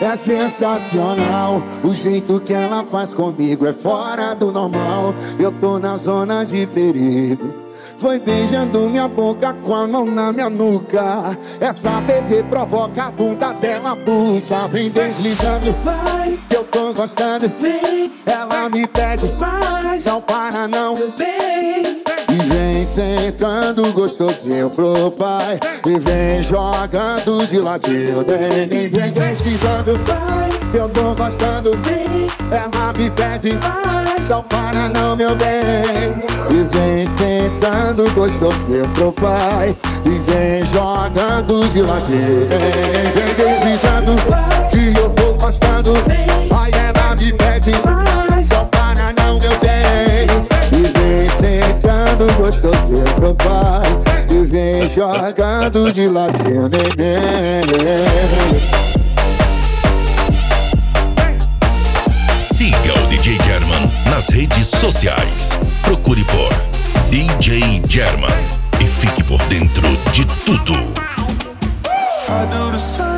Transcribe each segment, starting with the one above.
É sensacional o jeito que ela faz comigo, é fora do normal. Eu tô na zona de perigo. Foi beijando minha boca com a mão na minha nuca. Essa bebê provoca a bunda dela, pulsa. Vem deslizando, vai, que eu tô gostando. Vem, ela me pede, mais, não para não. Vem, e vem sentando gostosinho pro pai. E vem jogando de ladinho Vem, vem, vem deslizando Eu tô gostando Ela me pede Só para não, meu bem E vem sentando gostosinho pro pai. E vem jogando de ladinho Vem, vem deslizando Que eu tô gostando Aí ela me pede Só para não, meu bem e vem sentando gostosinho pro pai E vem jogando de ladinho neném Siga o DJ German nas redes sociais. Procure por DJ German e fique por dentro de tudo. I do the same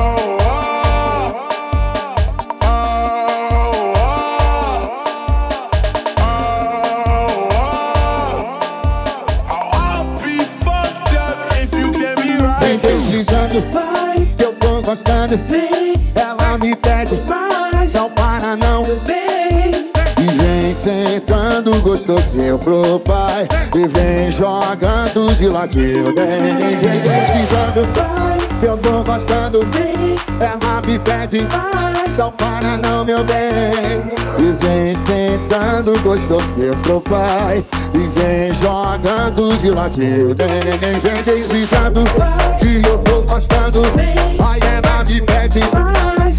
deslizando, vai, eu tô gostando. Vem, ela me pede, mas não para não. Vem, e vem sentando gostosinho pro pai. E vem jogando de ladinho. Vem, vai, que eu tô gostando. Vem, ela me pede, mas não para não, meu bem. E vem sentando gostosinho pro pai. E vem jogando de ladinho. Vem, vem, vem deslizando, que eu tô gostando. Aí ela me pede,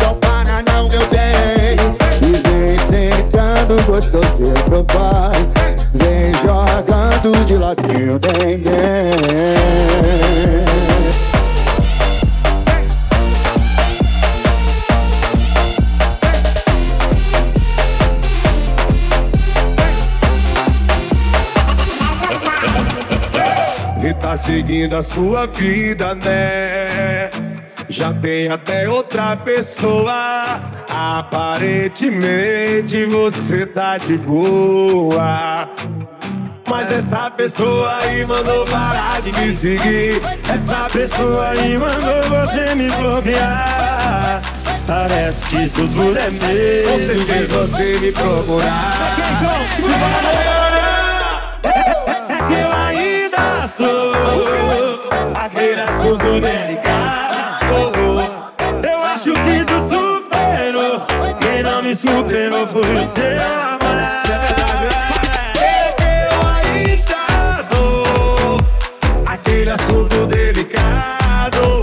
não para não, meu bem. E vem sentando gostosinho pro pai. Vem jogando de ladinho. E tá seguindo a sua vida, né? Já tem até outra pessoa. Aparentemente você tá de boa. Mas essa pessoa aí mandou parar de me seguir. Essa pessoa aí mandou você me bloquear. Parece que isso tudo é meu. Você fez você me procurar. É que eu ainda sou aquele assunto delicado. Eu acho que tu superou. Quem não me superou foi o seu amor. Eu ainda sou aquele assunto delicado.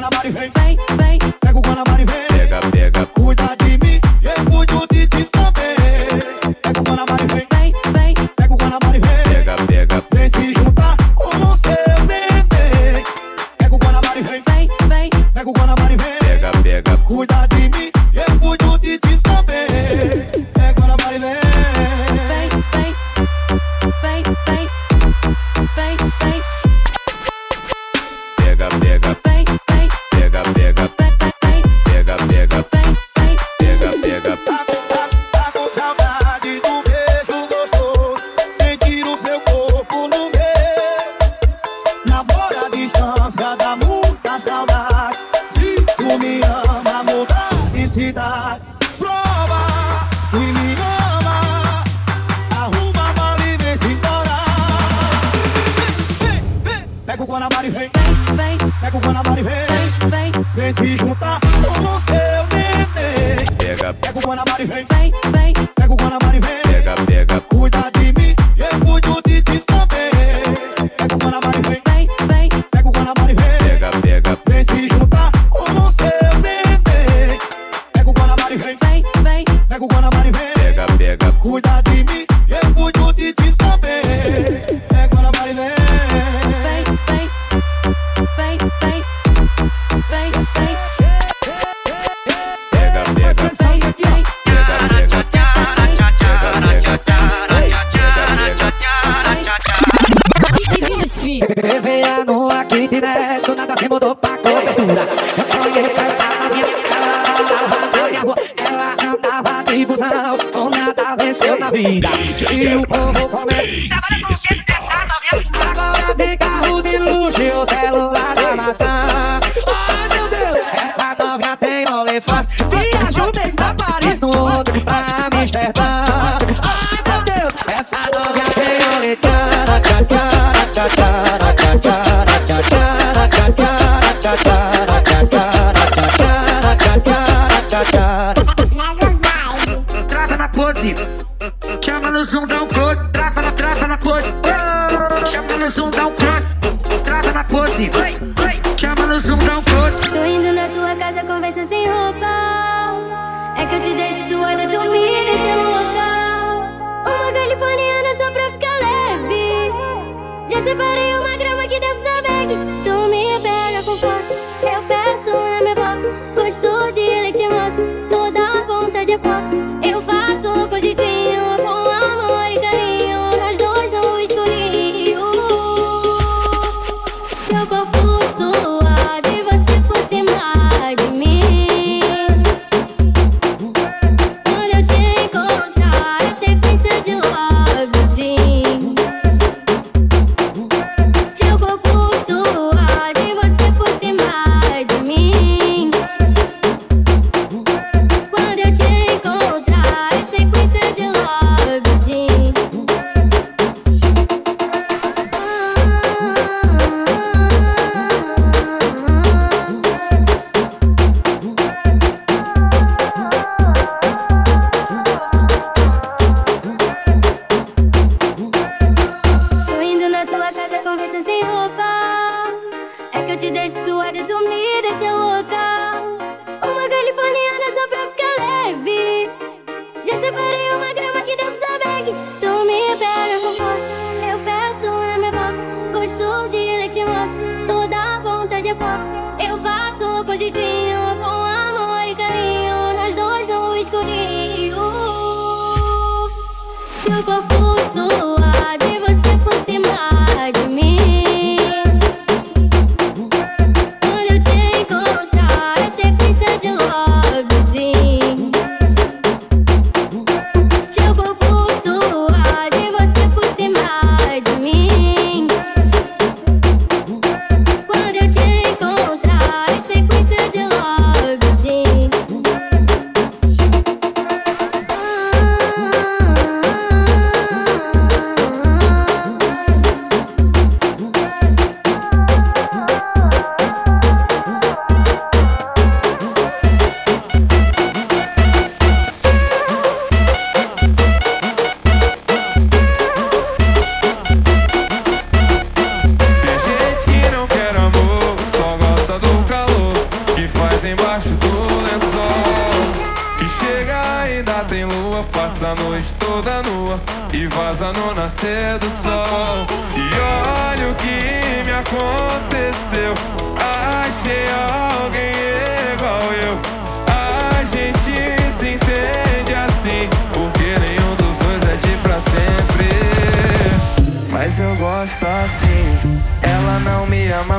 nobody vem body. You over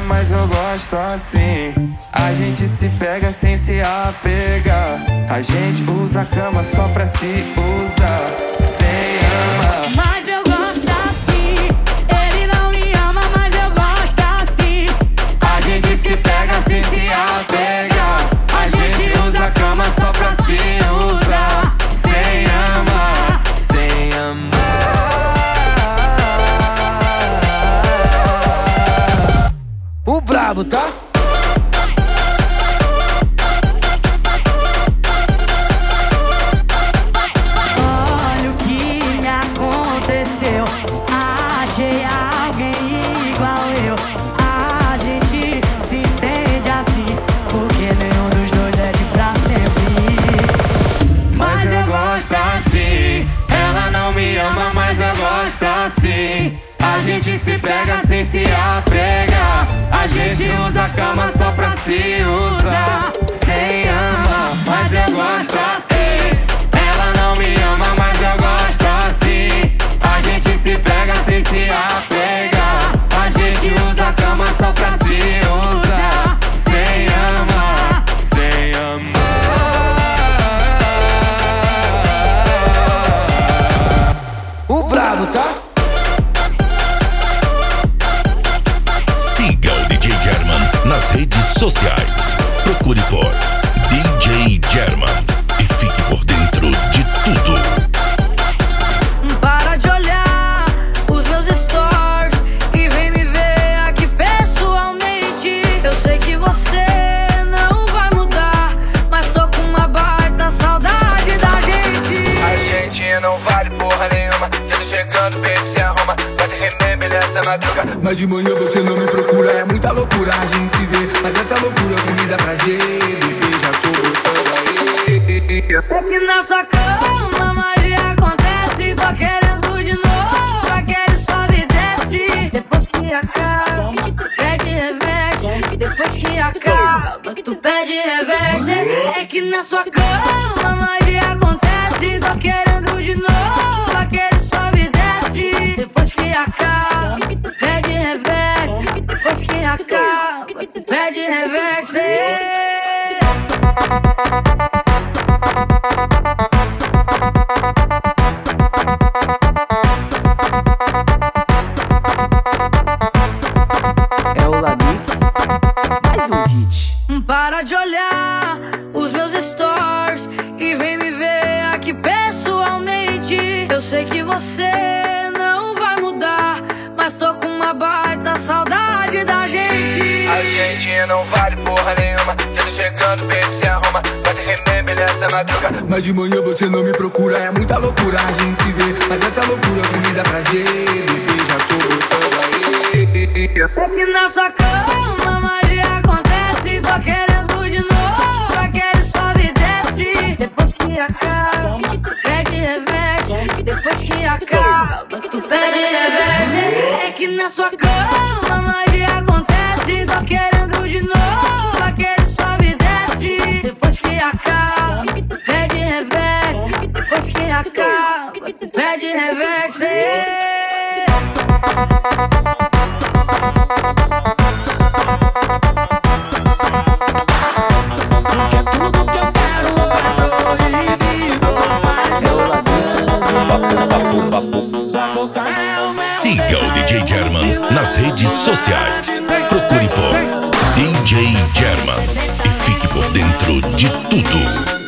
mas eu gosto assim. A gente se pega sem se apegar. A gente usa a cama só pra se usar. Sem amar. Mas eu gosto assim. Ele não me ama, mas eu gosto assim. A gente se pega sem se apegar. A gente usa a cama só pra se usar. Tá? Gente se pega sem se apegar. A gente usa a cama só pra se usar. Sem amar, mas eu gosto assim. Ela não me ama, mas eu gosto assim. A gente se pega sem se apegar. A gente usa a cama só pra se sociais. Procure por DJ German e fique por dentro de tudo. Para de olhar os meus stories e vem me ver aqui pessoalmente. Eu sei que você não vai mudar, mas tô com uma baita saudade da gente. A gente não vale porra nenhuma. Já tô chegando, baby, Mas de manhã você não me procura, é muita loucura a gente se vê. Mas essa loucura é comida pra gente, bebê, já tô gostando aí. É que nessa cama magia acontece. Tô querendo de novo, aquele sobe e desce. Depois que acaba, tu pede reverse. Depois que acaba, tu pede reverse. É que na sua cama magia acontece. Tô querendo de novo, Acaba, tu pede. Madruga. Mas de manhã você não me Siga o DJ German nas redes sociais. Procure por DJ German e fique por dentro de tudo.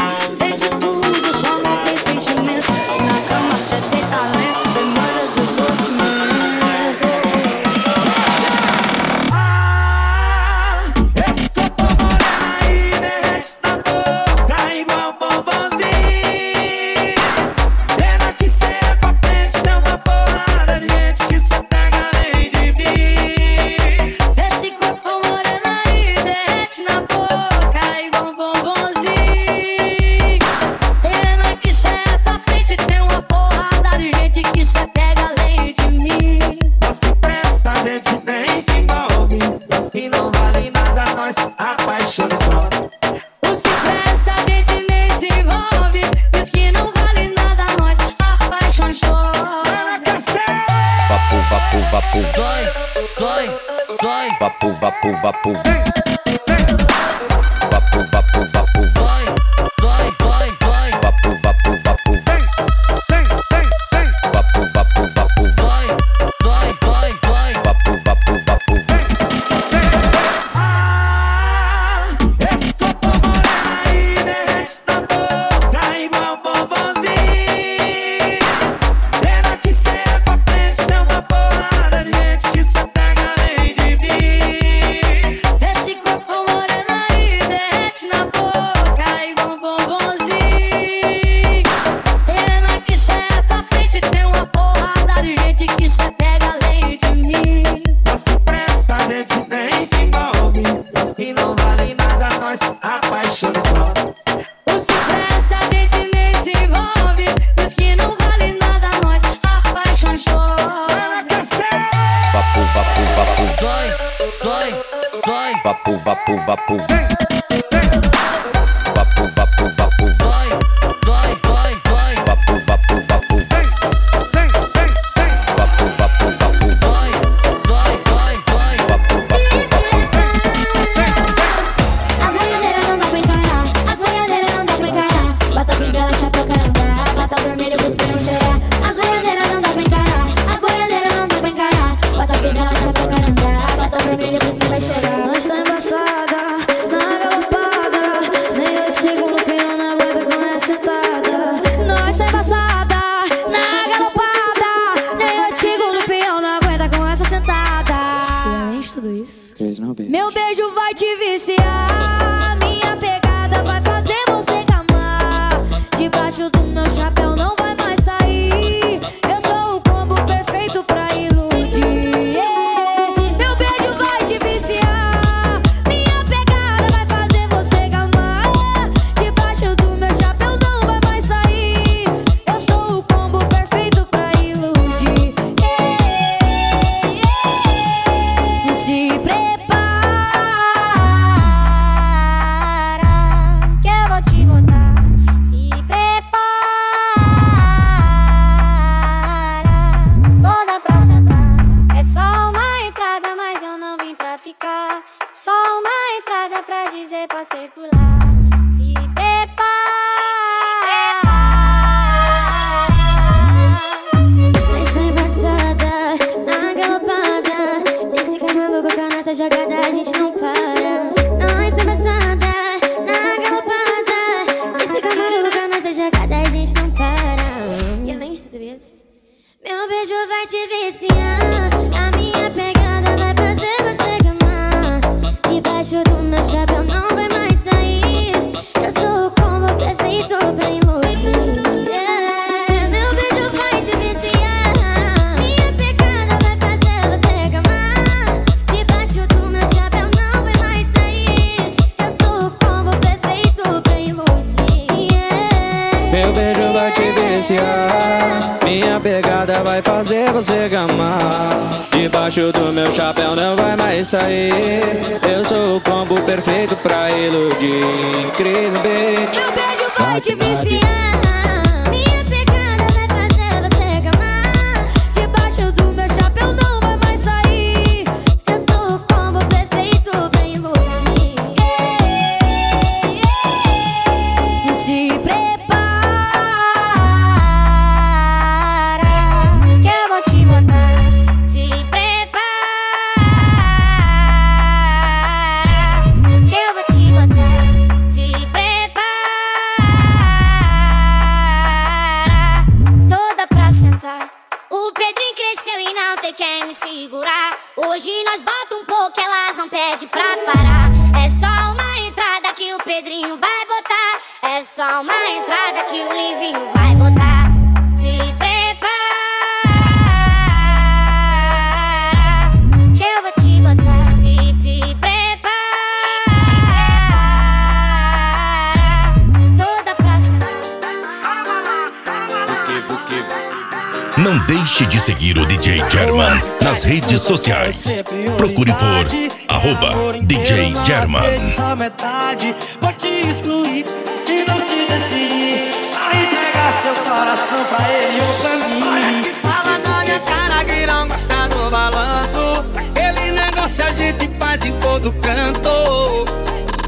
Não deixe de seguir o DJ German nas redes sociais. Procure por arroba DJ German. Só metade, vou te excluir se não se decidir. A entregar seu coração pra ele ou pra mim. Fala na minha cara que não gosta do balanço. Aquele negócio a gente faz em todo canto.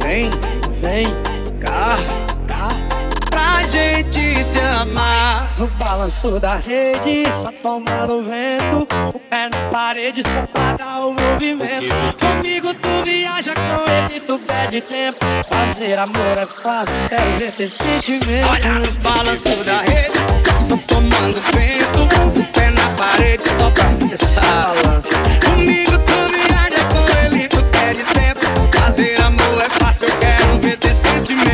Vem, vem cá gente se amar. No balanço da rede, só tomando vento. O pé na parede, só pra dar o movimento. Comigo tu viaja, com ele tu perde tempo. Fazer amor é fácil, quero ver ter sentimento. Olha no balanço da rede, só tomando vento. O pé na parede, só pra cessar balanço. Comigo tu viaja, com ele tu perde tempo. Fazer amor é fácil, eu quero ver ter sentimento.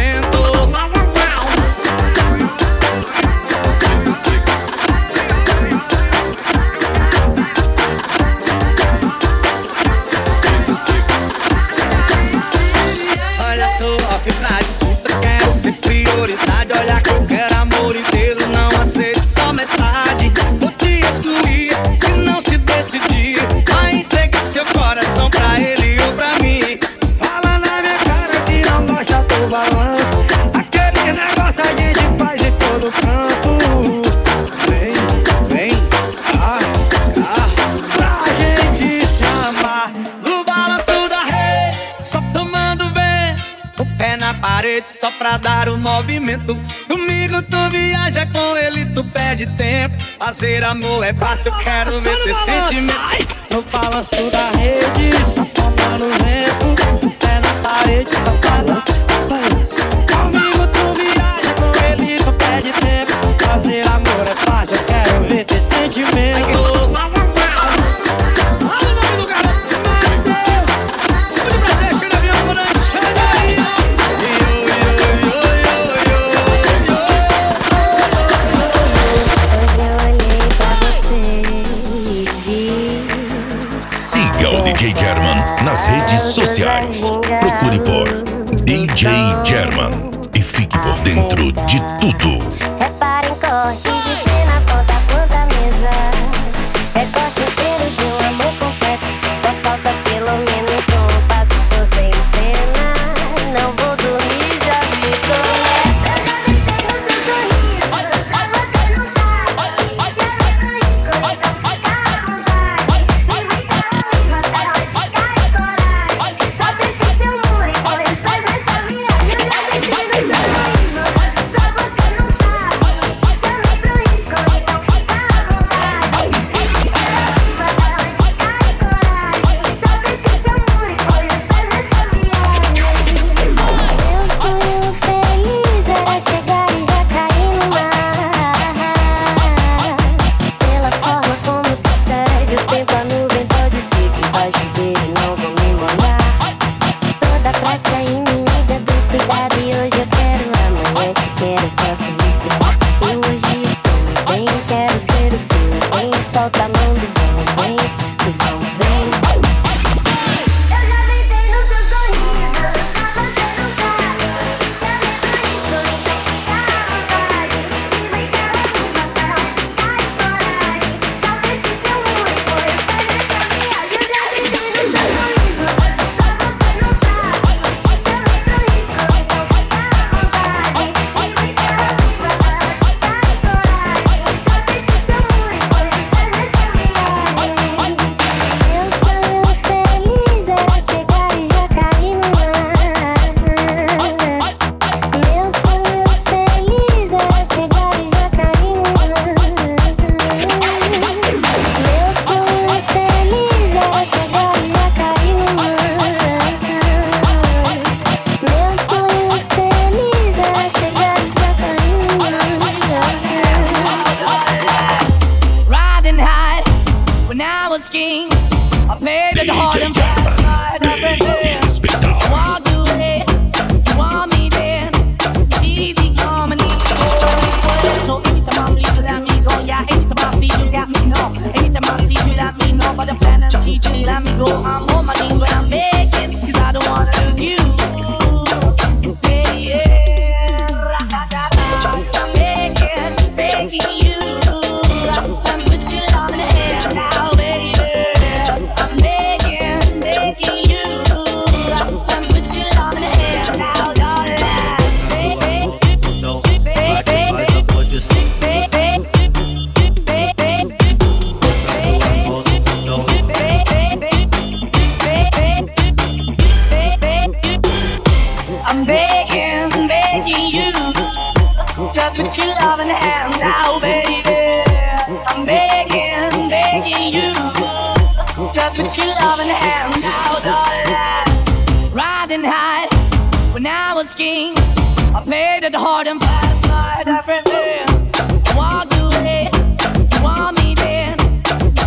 Parede só pra dar o movimento. Comigo tu viaja, com ele tu perde tempo. Fazer amor é fácil, eu quero ver ter sentimento. No balanço da rede, só tomando vento. Pé na parede só balança, balança. Comigo tu viaja, com ele tu perde tempo. Fazer amor é fácil, eu quero ver ter sentimento. Sociais. Procure por DJ German asking. I played it hard and fast, not everything. I walked away, you want me then.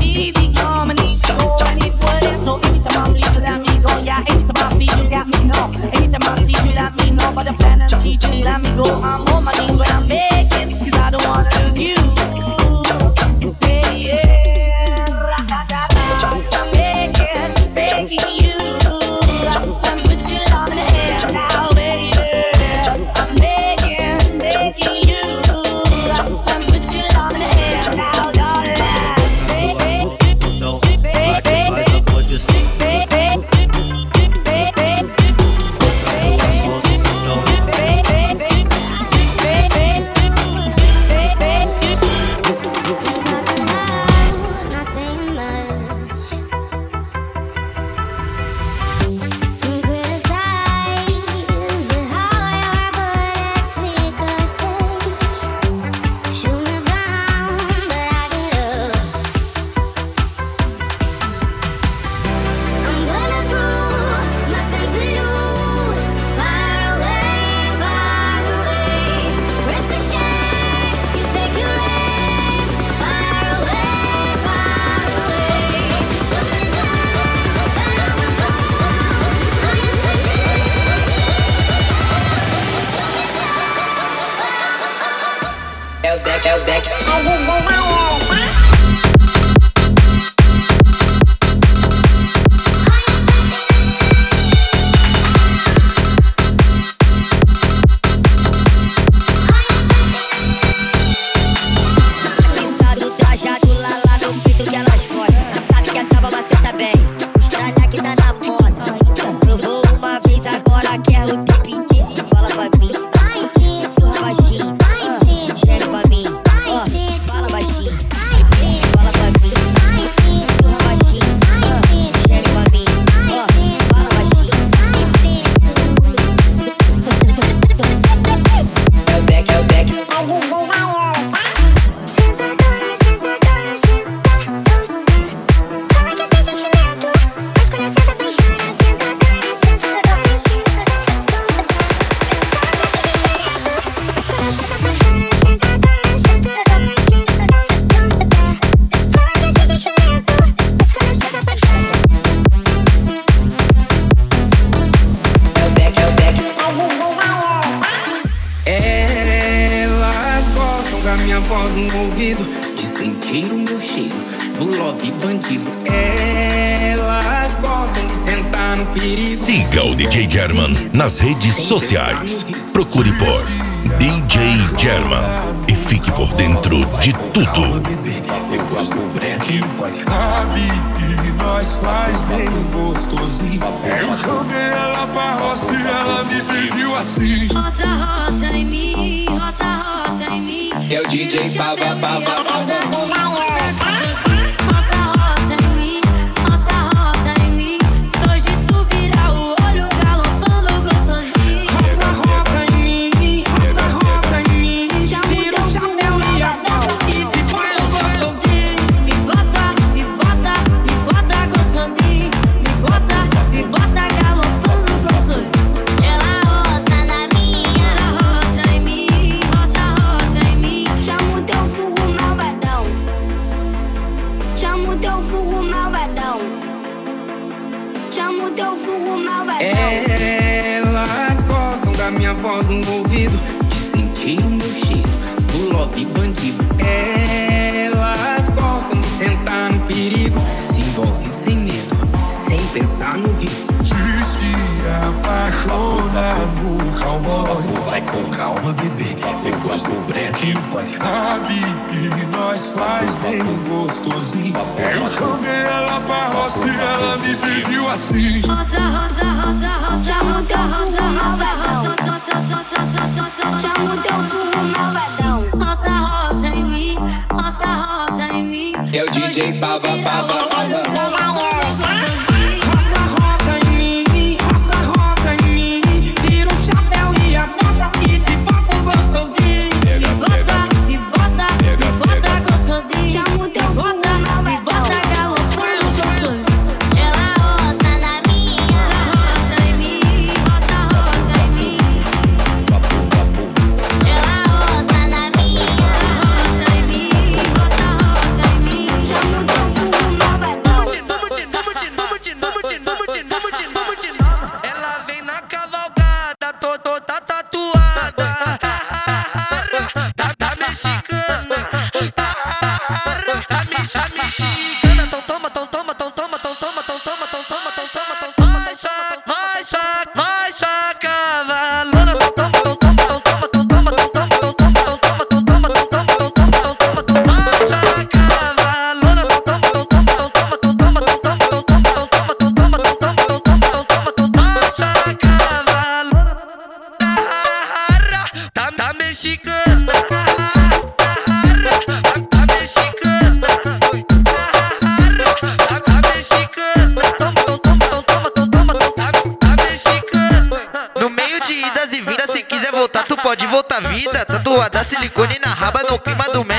Easy come and easy go, it let me go. Yeah, let me know. Let me know. But the plan and teaching, let me go. I'm on my knees sociais. Procure por DJ German e fique por dentro de tudo. Faz bem gostosinho. Eu chamei ela pra roça e ela me pediu assim: Roça, roça em mim, roça, roça em mim. É o DJ Baba Baba Baba. Com calma, bebê, depois do break Mas sabe que nós faz bem gostosinho Eu chamei ela pra roça e ela me pediu assim Rosa, roça, rosa, roça, rosa, roça, Rosa, rosa, roça, roça, roça, roça, rosa, o rosa, rosa, malvadão Roça, em mim, roça, roça em mim É o DJ Pava, Pava, Pava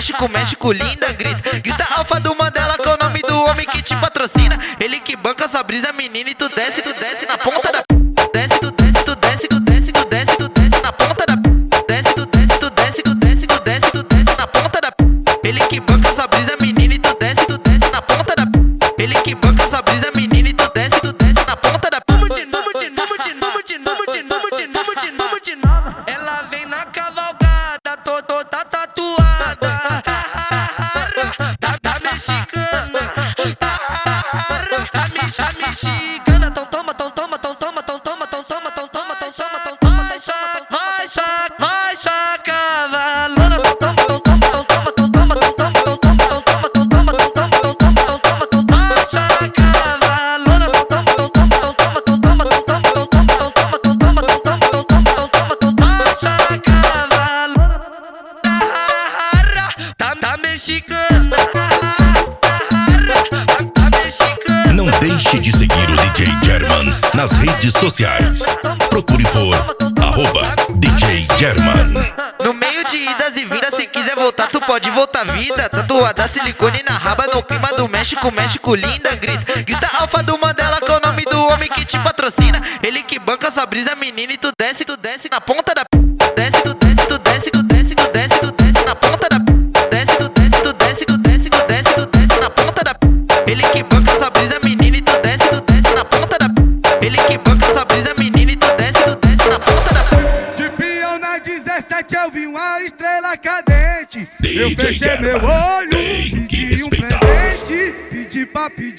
México, México linda, grita, grita alfa do da silicone na raba no clima do México, México linda, grita. Grita alfa do Mandela que é o nome do homem que te patrocina. Ele que banca sua brisa, menina, e tu desce, tu desce na ponta da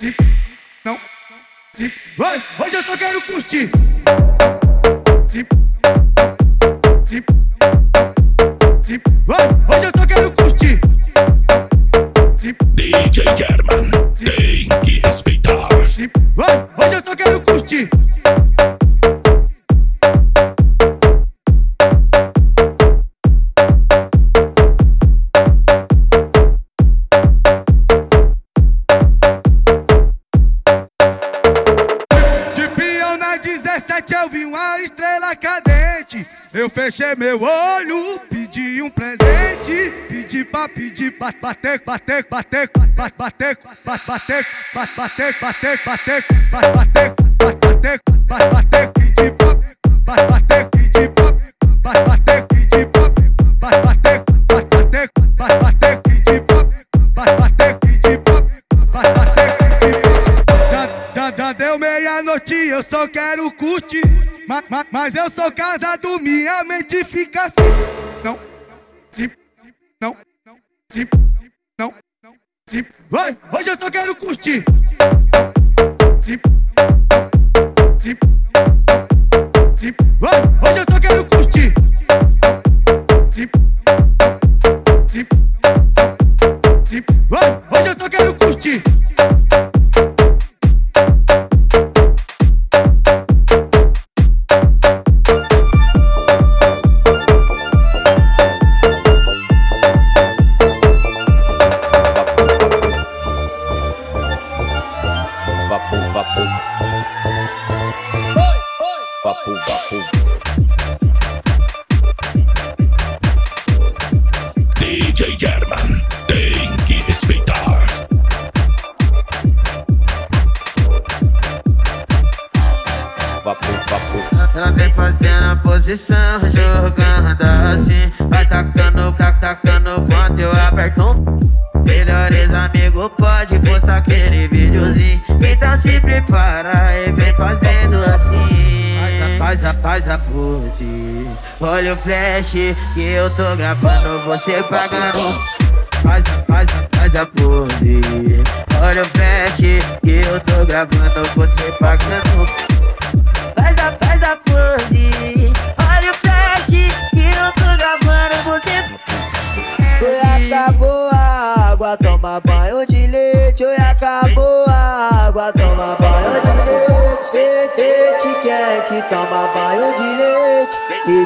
sim não sim vai. Hoje eu só quero curtir. sim sim sim vai. Hoje eu só quero curtir. Se, DJ German tem que respeitar. sim vai. Hoje eu só quero curtir. pedir bater, bater, bater, bater, bater, bater, bater, bater, bater, bater, bater, bater, pedir bater, pedir bater, pedir bater, bater, bater, pedir bater, pedir bater, já deu meia-noite, eu só quero curtir. Mas eu sou casado, minha mente fica assim. Não, sim, não sim não, sim Vai, hoje eu só quero curtir. sim sim sim Vai, hoje eu só quero curtir. Zip. Flash que eu tô gravando, você pagando.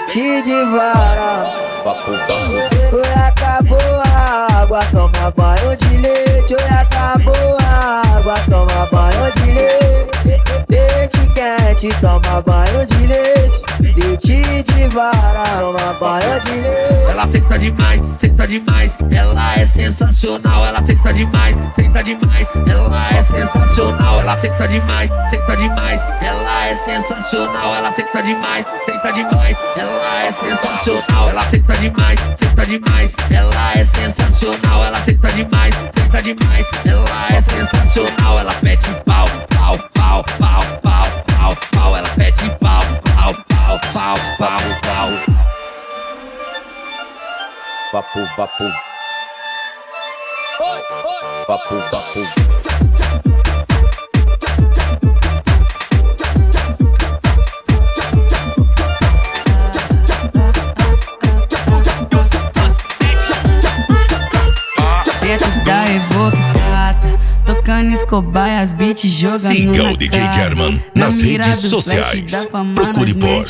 Leite de vara. Oi, acabou a água, toma banho de leite. Oi, acabou a água, toma banho de leite. Leite quente, toma banho de leite. Leite de vara, toma banho de leite. Ela senta demais, senta demais, ela é sensacional. Ela senta demais, senta demais, ela é sensacional. Ela senta demais, senta demais, ela é sensacional. Ela senta demais, senta demais, ela é sensacional. Ela senta demais, senta demais, ela é sensacional. Ela senta demais, senta demais, ela é sensacional. Ela pede pau, pau, pau, pau, pau, pau, pau. Ela pede pau, pau, pau, pau, pau, pau. Papo, papo. Papo, papo. Tocando Escobar e as beats jogando Siga na o DJ cara. German Na nas mira redes sociais. fama, Procure por.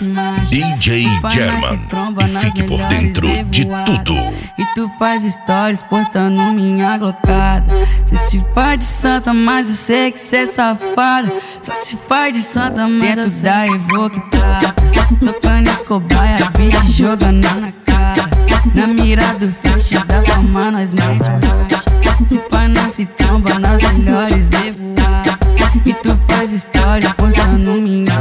DJ German e fique por dentro de tudo. E tu faz stories postando minha glocada Cê se faz de santa, mas eu sei que cê é safada Só se faz de santa, mas Dentro da Evoque Tocando as beats jogando na cara Na mira do flash da fama, nós mete marcha Se pá, nós se tromba nas melhores revoadas E tu faz história postando minha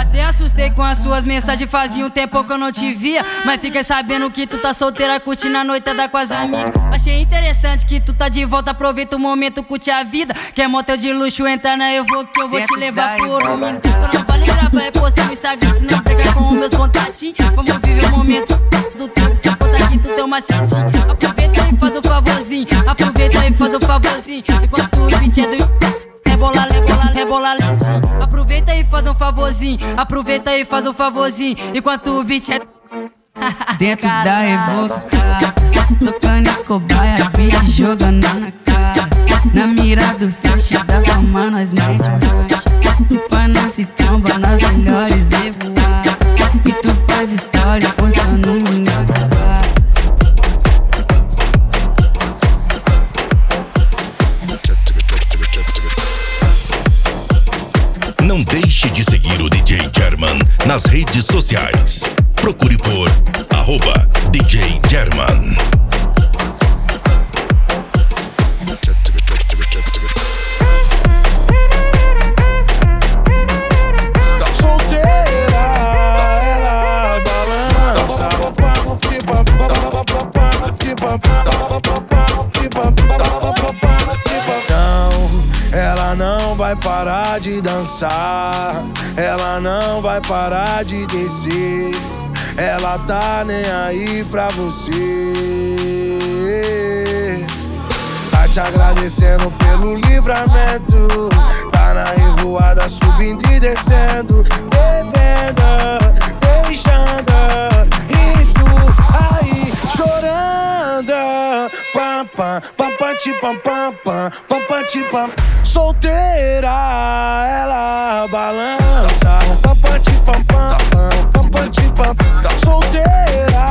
Até assustei com as suas mensagens, fazia um tempo que eu não te via. Mas fiquei sabendo que tu tá solteira, curtindo a noitada com as amigas. Achei interessante que tu tá de volta, aproveita o momento, curte a vida. Quer motel de luxo, entra na eu vou que eu vou te levar por um minuto. Não vale gravar, é postar no Instagram, se não pegar com os meus contatinhos. Vamos viver o momento do tempo, se conta aqui tu tem uma macetinho. Beat é do. Rebola, rebola, rebola lentinho. Aproveita e faz um favorzinho. Aproveita e faz um favorzinho. Enquanto o beat é. Dentro da Evoque Tocando e as beats jogando na cara Na mira do flash da fama nós mete Se pá não se tromba nas melhores revoadas E tu faz história postando minha de seguir o DJ German nas redes sociais. Procure por arroba DJ German. Vai parar de dançar. Ela não vai parar de descer. Ela tá nem aí pra você. Tá te agradecendo pelo livramento. Tá na revoada subindo e descendo. Bebendo, beijando chorando. pam pam pam papati, pam. pam pam panti pam, Solteira, ela balança. pam pampampa, papati, pam. pam panti pam, Solteira,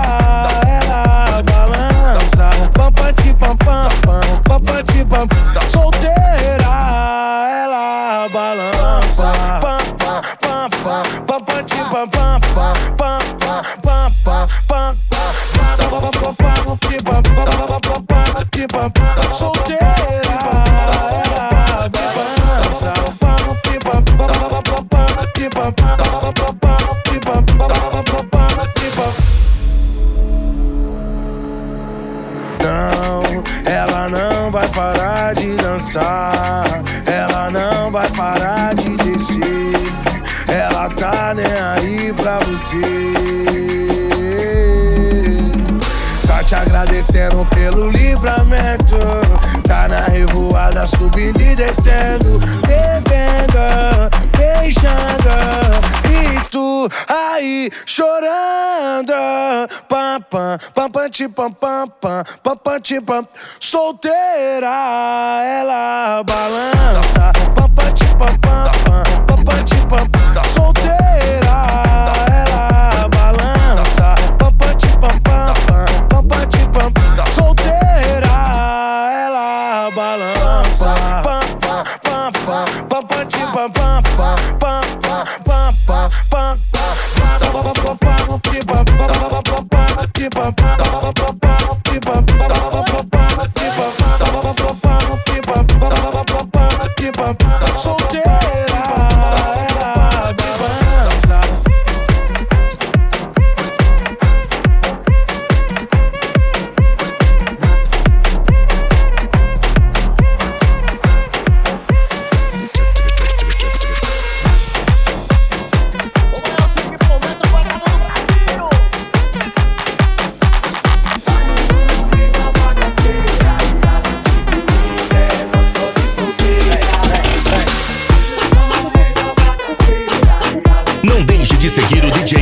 ela balança. Pam, pam, papati, pam. Solteira, ela balança. ti pam pam pam, pam pam ti pam. Solteira, ela balança, pam pam ti pam pam pam.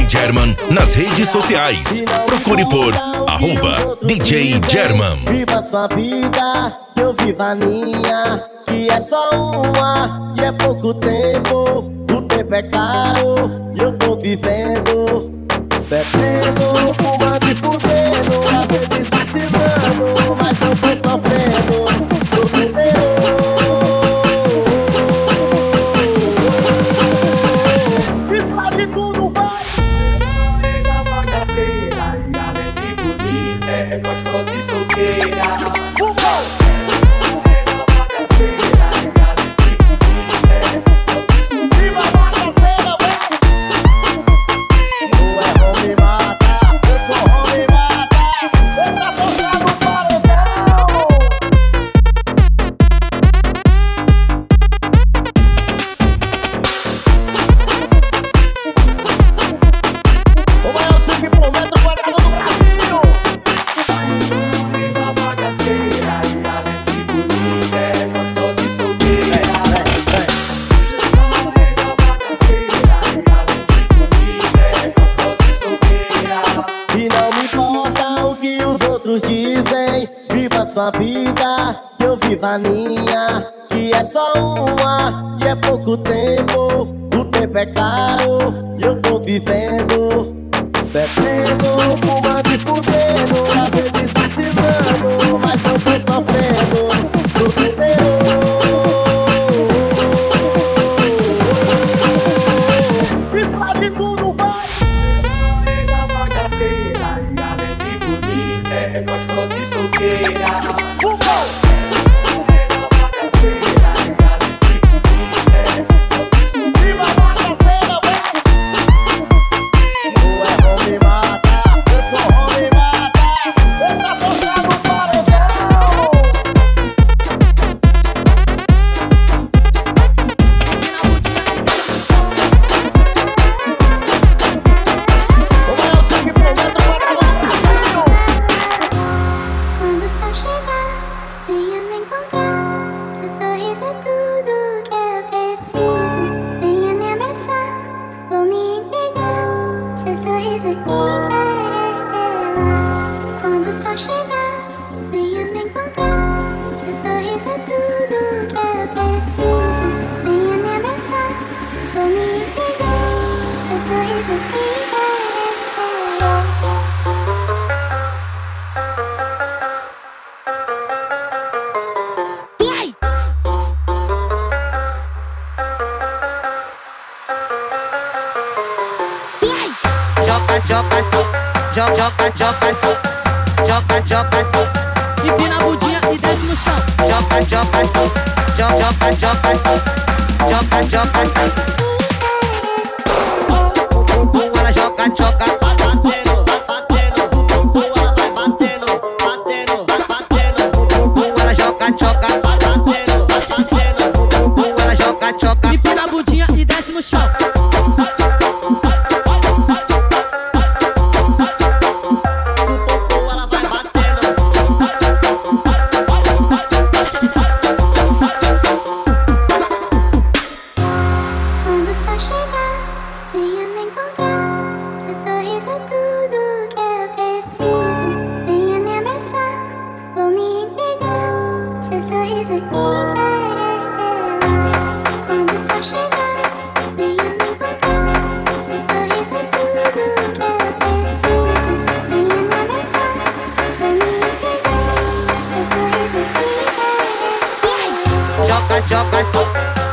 DJ German nas redes sociais. Procure por arroba DJ German. Viva sua vida, eu viva a minha, que é só uma e é pouco tempo. O tempo é caro e eu tô vivendo. Bebendo, fumando e fudendo, às vezes vacilando, mas não foi sofrendo.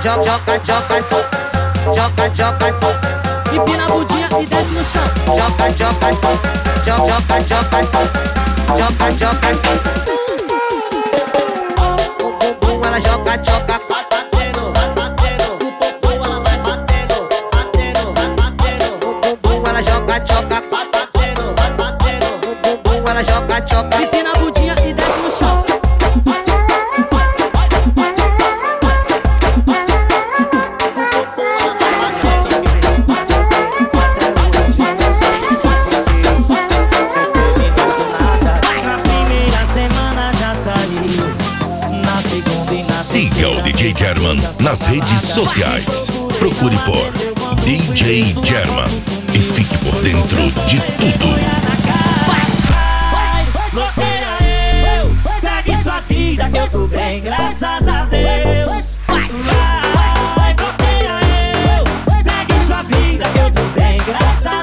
joga, joga, joga, joga, joga, joga. Empina a bundinha e desce no chão. Joga, joga, joga, joga, joga, joga, joga, joga. joca, joca, joga, joga. sociais. Procure por DJ German e fique por dentro de tudo. Vai, vai, Loteia eu, segue sua vida que eu tô bem, graças a Deus. Vai, vai, loteia eu, segue sua vida que eu tô bem, graças a Deus.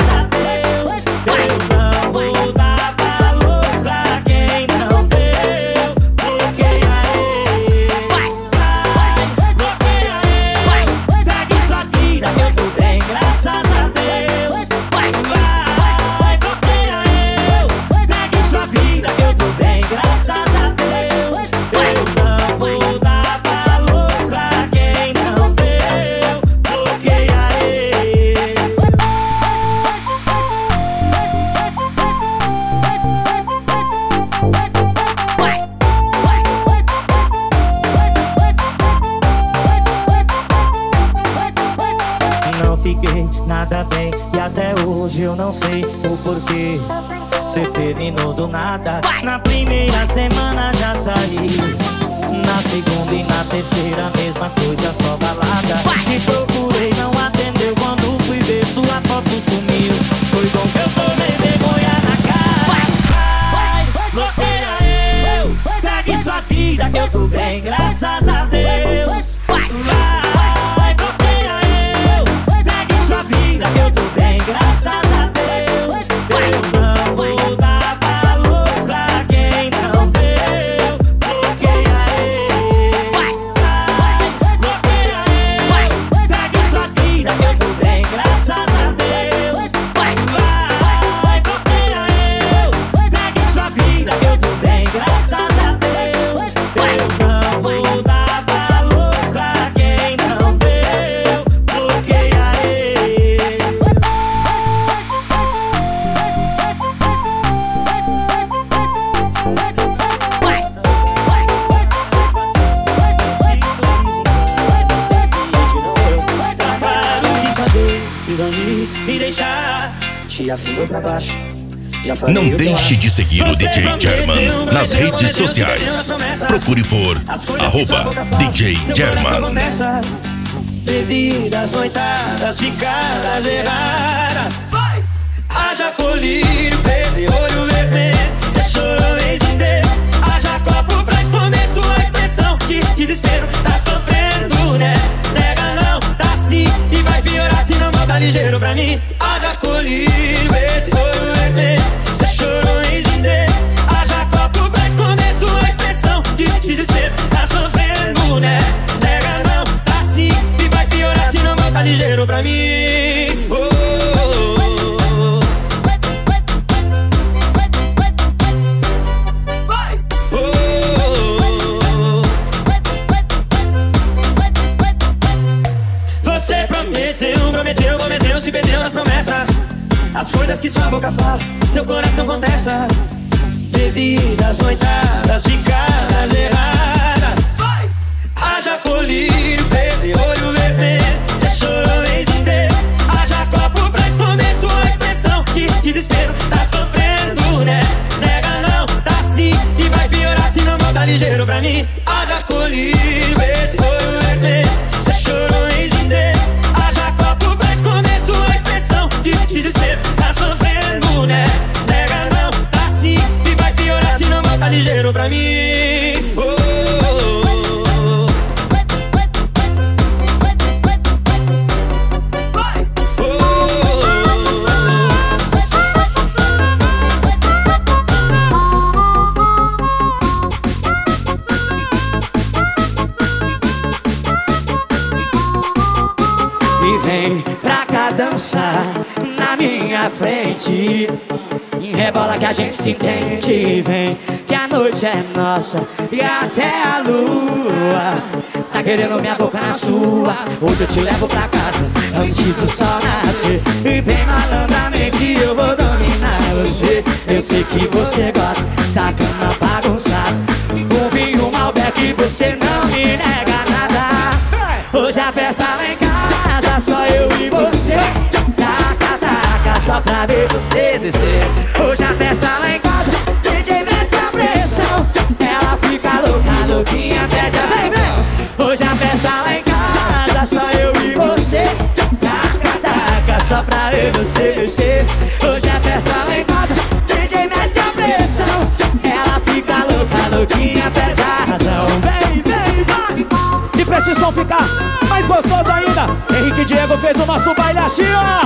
DJ German. Bebidas, noitadas, ficadas erradas. Vai! Haja colírio, esse olho vermelho. Cê chorou mês inteiro. Haja copo pra esconder sua expressão de desespero. Tá sofrendo, né? Nega não, tá sim. E vai piorar se não volta ligeiro pra mim. Haja colírio, esse زمین noite é nossa e até a lua. Tá querendo minha boca na sua, hoje eu te levo pra casa antes do sol nascer. E bem malandramente eu vou dominar você. Eu sei que você gosta da cama bagunçada. Um vinho Malbec, você não me nega nada. Hoje a festa lá em casa, só eu e você. Taca, taca, só pra ver você descer. Hoje a festa lá em casa, pra ver você descer. Hoje a festa lá em casa, DJ mete a pressão. Ela fica louca, louquinha, pede a razão. Vem, vem, vai. E pra esse som ficar mais gostoso ainda, Henrique Diego fez o nosso baile assim, ó.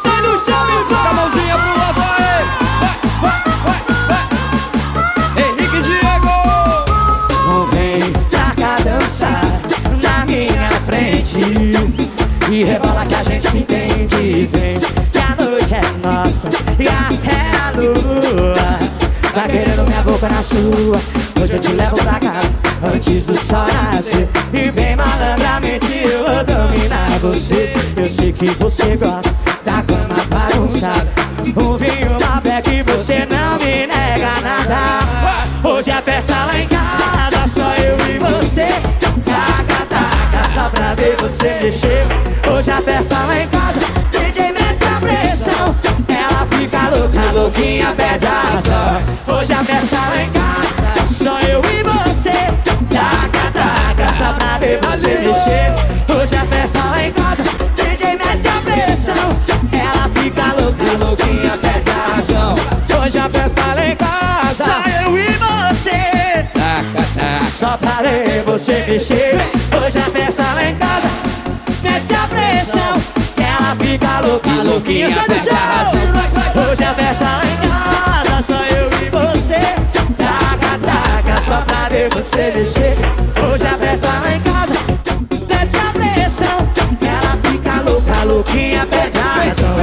Sai do chão, meu Joga a mãozinha pro lado aí. Vai, vai, vai, vai. Henrique Diego. Vem pra cá dançar na minha frente E rebola que a gente se entende Vem que a noite é nossa e até a lua. Tá querendo minha boca na sua Hoje eu te levo pra casa antes do sol nascer. E bem malandramente eu vou dominar você. Eu sei que você gosta da cama bagunçada. Um vinho Malbec você não me nega nada. Hoje é festa lá em casa, só eu e você. Taca, taca, só pra ver você mexer. Hoje a festa lá em casa, fica louca, louquinha, perde a razão. Hoje a festa lá em casa, só eu e você. Taca, taca, só pra ver você mexer. Hoje a festa lá em casa, DJ mete a pressão. Ela fica louca, louquinha, perde a razão. Hoje a festa lá em casa, só eu e você. Só pra ver você mexer. Hoje a festa lá em casa Mete a pressão Ela fica louca, louquinha, do chão Hoje a festa lá em casa Só eu e você Taca, taca, só pra ver você mexer Hoje a festa lá em casa Mete a pressão Ela fica louca, louquinha, pede a razão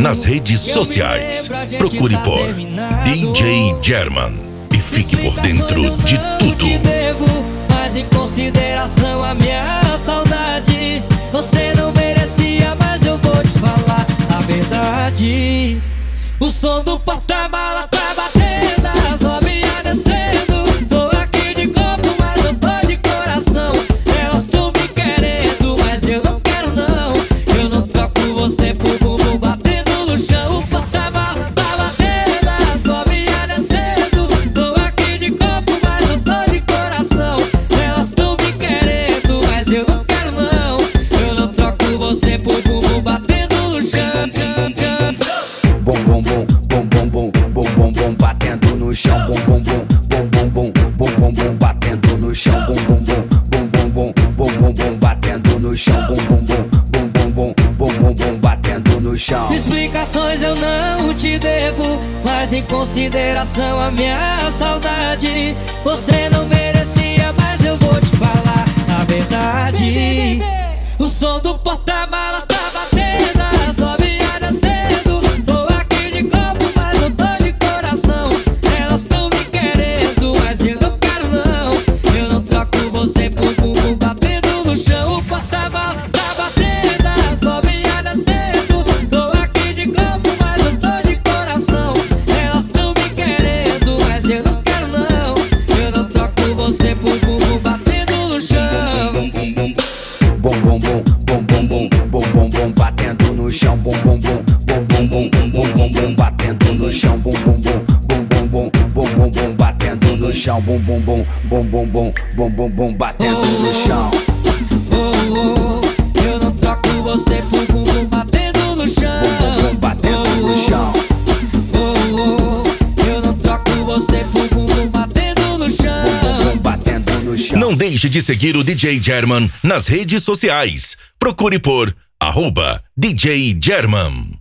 nas redes sociais. Procure tá por DJ German e fique por dentro de tudo. Mas em consideração a minha saudade, você não merecia, mas eu vou te falar a verdade. O som do chão, bom bom bom, bom bom bom, bom bom bom batendo no chão. Oh, oh, eu não troco você por bum bum batendo no chão. Bum bum batendo no chão. Oh, oh, eu não troco você por bum bum batendo no chão. Bum bum batendo no chão. Não deixe de seguir o DJ German nas redes sociais. Procure por arroba DJ German.